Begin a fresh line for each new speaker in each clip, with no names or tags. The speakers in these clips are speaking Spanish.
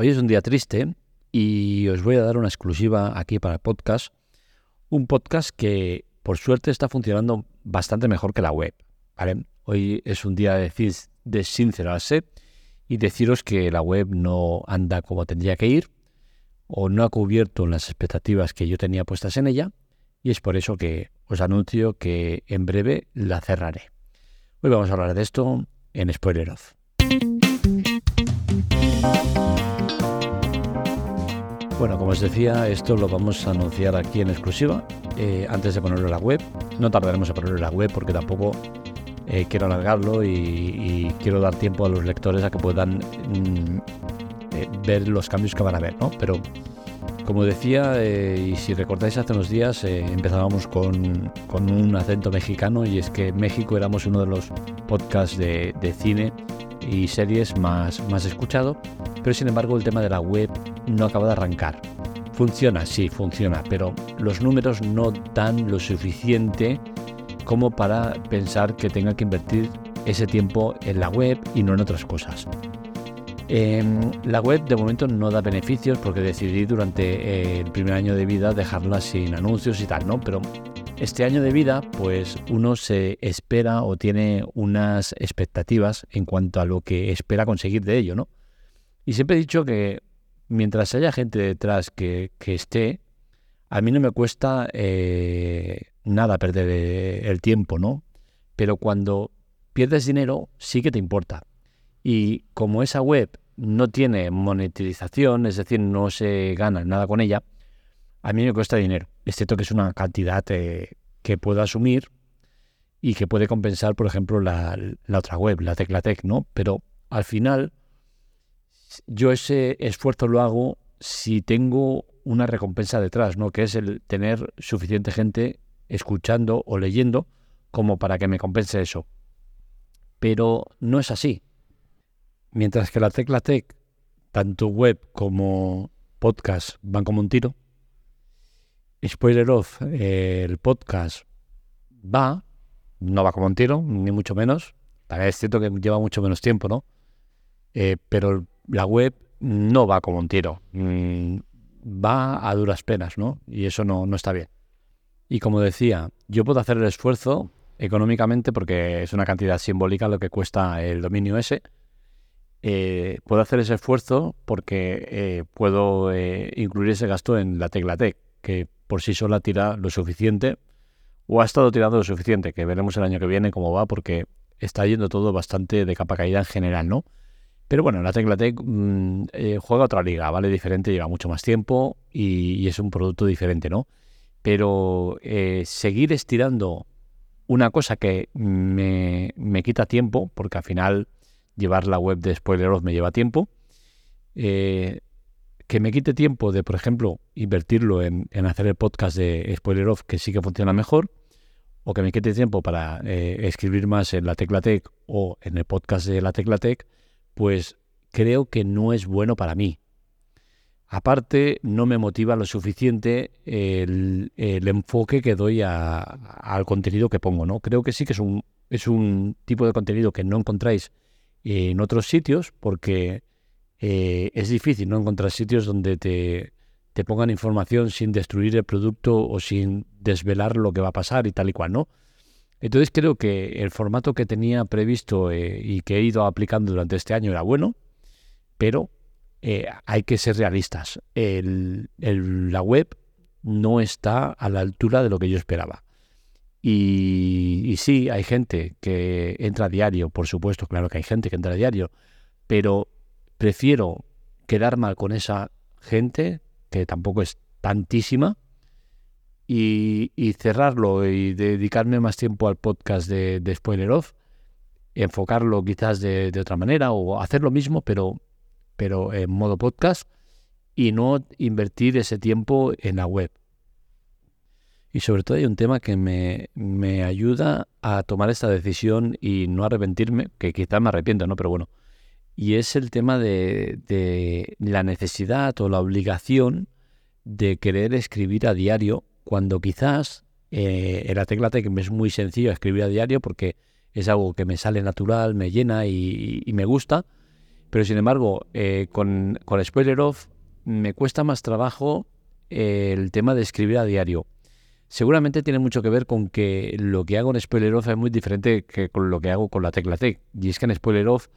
Hoy es un día triste y os voy a dar una exclusiva aquí para el podcast. Un podcast que por suerte está funcionando bastante mejor que la web. Hoy es un día de, de sincerarse y deciros que la web no anda como tendría que ir o no ha cubierto las expectativas que yo tenía puestas en ella y es por eso que os anuncio que en breve la cerraré. Hoy vamos a hablar de esto en Spoiler Off. Bueno, como os decía, esto lo vamos a anunciar aquí en exclusiva eh, antes de ponerlo en la web. No tardaremos en ponerlo en la web porque tampoco eh, quiero alargarlo y, quiero dar tiempo a los lectores a que puedan mm, eh, ver los cambios que van a ver, ¿no? Pero como decía, y si recordáis hace unos días, empezábamos con, un acento mexicano y es que México éramos uno de los podcasts de, de cine y series más, más escuchado, pero sin embargo el tema de la web no acaba de arrancar. Funciona, sí, funciona, pero los números no dan lo suficiente como para pensar que tenga que invertir ese tiempo en la web y no en otras cosas. Em, la web de momento no da beneficios porque decidí durante eh, el primer año de vida dejarla sin anuncios y tal, ¿no? Pero este año de vida, pues uno se espera o tiene unas expectativas en cuanto a lo que espera conseguir de ello, ¿no? Y siempre he dicho que mientras haya gente detrás que, esté, a mí no me cuesta eh, nada perder eh, el tiempo, ¿no? Pero cuando pierdes dinero, sí que te importa. Y como esa web no tiene monetización, es decir, no se gana nada con ella, a mí me cuesta dinero, excepto que es una cantidad eh, que puedo asumir y que puede compensar, por ejemplo, la, la otra web, la Teclatec, ¿no? Pero al final yo ese esfuerzo lo hago si tengo una recompensa detrás, ¿no? Que es el tener suficiente gente escuchando o leyendo como para que me compense eso. Pero no es así. Mientras que la Tecla Tech, tanto web como podcast van como un tiro, spoiler off, el podcast va, no va como un tiro, ni mucho menos. También es cierto que lleva mucho menos tiempo, ¿no? Eh, pero la web no va como un tiro, mm, va a duras penas, ¿no? Y eso no, no está bien. Y como decía, yo puedo hacer el esfuerzo económicamente porque es una cantidad simbólica lo que cuesta el dominio ese. Eh, puedo hacer ese esfuerzo porque eh, puedo eh, incluir ese gasto en la tecla Tech, que por sí sola tira lo suficiente o ha estado tirando lo suficiente, que veremos el año que viene cómo va porque está yendo todo bastante de capa caída en general, ¿no? Pero bueno, la Tecla Tech mm, eh, juega otra liga, ¿vale? Diferente, lleva mucho más tiempo y, es un producto diferente, ¿no? Pero eh, seguir estirando una cosa que me, quita tiempo, porque al final llevar la web de Spoiler Off me lleva tiempo, eh, que me quite tiempo de, por ejemplo, invertirlo en, hacer el podcast de Spoiler Off, que sí que funciona mejor, o que me quite tiempo para escribir más en la Tecla Tech o en el podcast de la Tecla Tech, pues creo que no es bueno para mí. Aparte, no me motiva lo suficiente el, enfoque que doy al contenido que pongo, ¿no? Creo que sí que es un, es un tipo de contenido que no encontráis en otros sitios porque eh, es difícil no encontrar sitios donde te, te, pongan información sin destruir el producto o sin desvelar lo que va a pasar y tal y cual, ¿no? Entonces creo que el formato que tenía previsto eh, y que he ido aplicando durante este año era bueno, pero eh, hay que ser realistas. la web no está a la altura de lo que yo esperaba. Y, sí, hay gente que entra a diario, por supuesto, claro que hay gente que entra a diario, pero prefiero quedar mal con esa gente, que tampoco es tantísima, y, cerrarlo y dedicarme más tiempo al podcast de, Spoiler Off, enfocarlo quizás de, otra manera o hacer lo mismo, pero, pero en modo podcast y no invertir ese tiempo en la web. Y sobre todo hay un tema que me, me ayuda a tomar esta decisión y no arrepentirme, que quizás me arrepiento, ¿no? Pero bueno, y es el tema de, de la necesidad o la obligación de querer escribir a diario cuando quizás eh, en la tecla Tech es muy sencillo escribir a diario porque es algo que me sale natural, me llena y, me gusta, Pero sin embargo, eh, con, con Spoiler Off me cuesta más trabajo eh, el tema de escribir a diario. Seguramente tiene mucho que ver con que lo que hago en Spoiler Off es muy diferente que con lo que hago con la tecla T. Y es que en Spoiler Off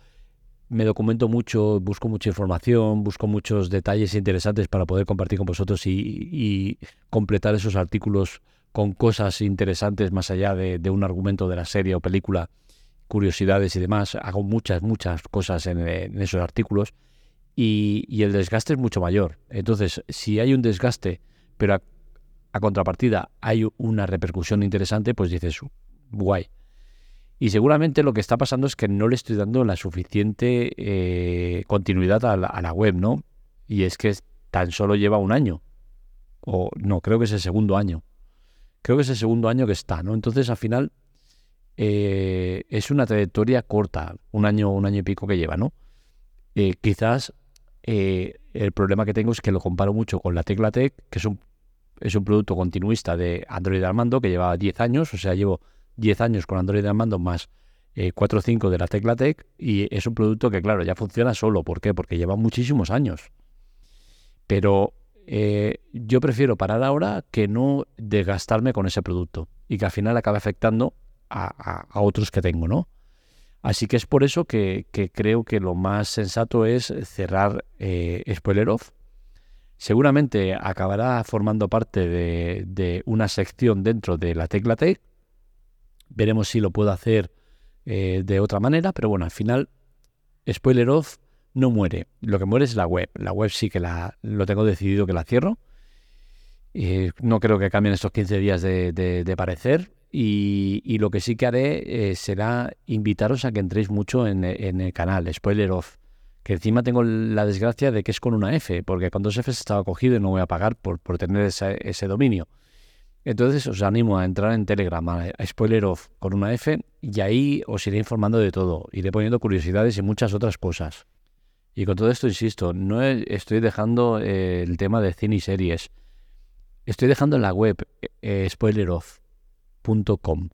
me documento mucho, busco mucha información, busco muchos detalles interesantes para poder compartir con vosotros y, completar esos artículos con cosas interesantes más allá de, un argumento de la serie o película, curiosidades y demás. Hago muchas, muchas cosas en, esos artículos y, el desgaste es mucho mayor. Entonces, si hay un desgaste, pero a, a contrapartida hay una repercusión interesante, pues dices, guay. Y seguramente lo que está pasando es que no le estoy dando la suficiente eh, continuidad a la, web, ¿no? Y es que tan solo lleva un año. O no, creo que es el segundo año. Creo que es el segundo año que está, ¿no? Entonces al final eh, es una trayectoria corta, un año, un año y pico que lleva, ¿no? Eh, quizás el problema que tengo es que lo comparo mucho con la Tecla Tech, que es un, es un producto continuista de Android Armando que lleva 10 años, o sea, llevo 10 años con Android Armando más 4 o 5 de la Tecla Tech y es un producto que, claro, ya funciona solo. ¿Por qué? Porque lleva muchísimos años. Pero eh, yo prefiero parar ahora que no desgastarme con ese producto y que al final acabe afectando a, otros que tengo, ¿no? Así que es por eso que, creo que lo más sensato es cerrar eh, Spoiler Off. Seguramente acabará formando parte de, de, una sección dentro de la Tecla Tech Veremos si lo puedo hacer eh, de otra manera, pero bueno, al final, spoiler off, no muere. Lo que muere es la web. La web sí que la, lo tengo decidido que la cierro. Eh, no creo que cambien estos 15 días de, parecer. Y, lo que sí que haré eh, será invitaros a que entréis mucho en, el canal, spoiler off. Que encima tengo la desgracia de que es con una F, porque con dos Fs estaba cogido y no voy a pagar por, por tener ese dominio. Entonces os animo a entrar en Telegram, a, Spoiler Off con una F, y ahí os iré informando de todo, iré poniendo curiosidades y muchas otras cosas. Y con todo esto, insisto, no estoy dejando eh, el tema de cine y series. Estoy dejando en la web eh, spoileroff.com.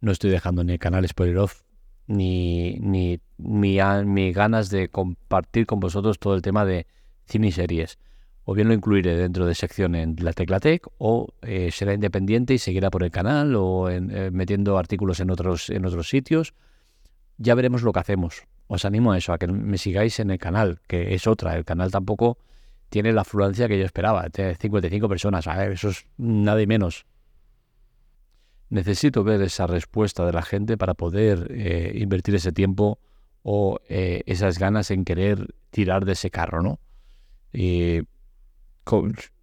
No estoy dejando ni el canal Spoileroff ni, ni mi ganas de compartir con vosotros todo el tema de cine y series o bien lo incluiré dentro de sección en la Tecla Tech o eh, será independiente y seguirá por el canal o eh, metiendo artículos en otros, en otros sitios. Ya veremos lo que hacemos. Os animo a eso, a que me sigáis en el canal, que es otra. El canal tampoco tiene la afluencia que yo esperaba. Tiene 55 personas. A ver, eso es nada y menos. Necesito ver esa respuesta de la gente para poder eh, invertir ese tiempo o esas ganas en querer tirar de ese carro, ¿no?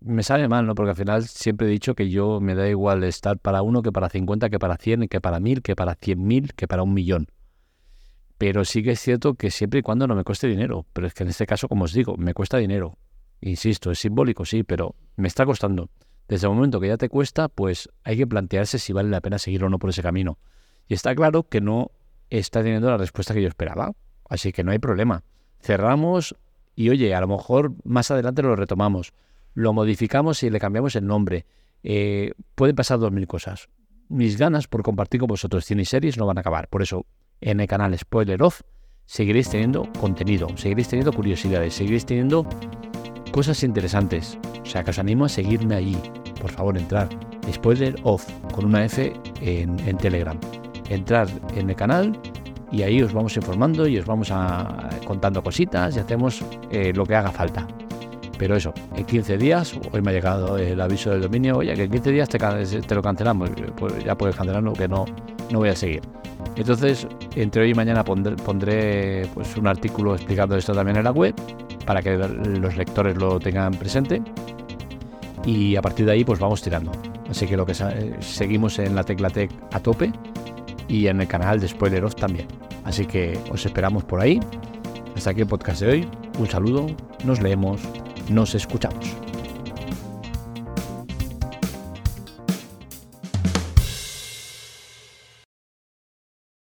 Me sale mal, ¿no? Porque al final siempre he dicho que yo me da igual estar para uno que para 50, que para 100, que para 1000, que para 100.000, que para un millón. Pero sí que es cierto que siempre y cuando no me cueste dinero. Pero es que en este caso, como os digo, me cuesta dinero. Insisto, es simbólico, sí, pero me está costando. Desde el momento que ya te cuesta, pues hay que plantearse si vale la pena seguir o no por ese camino. Y está claro que no está teniendo la respuesta que yo esperaba. Así que no hay problema. Cerramos y oye, a lo mejor más adelante lo retomamos lo modificamos y le cambiamos el nombre. Eh, pueden pasar dos mil cosas. Mis ganas por compartir con vosotros cine y series no van a acabar. Por eso, en el canal Spoiler Off seguiréis teniendo contenido, seguiréis teniendo curiosidades, seguiréis teniendo cosas interesantes. O sea, que os animo a seguirme allí. Por favor, entrar. Spoiler Off con una F en, Telegram. Entrar en el canal y ahí os vamos informando y os vamos a, contando cositas y hacemos eh, lo que haga falta. Pero eso, en 15 días, hoy me ha llegado el aviso del dominio, oye, que en 15 días te, lo cancelamos, pues ya puedes cancelarlo, que no, no voy a seguir. Entonces, entre hoy y mañana pondré, pues, un artículo explicando esto también en la web, para que los lectores lo tengan presente. Y a partir de ahí, pues vamos tirando. Así que lo que seguimos en la Tecla Tech a tope y en el canal de Spoiler Off también. Así que os esperamos por ahí. Hasta aquí el podcast de hoy. Un saludo, nos leemos nos escuchamos.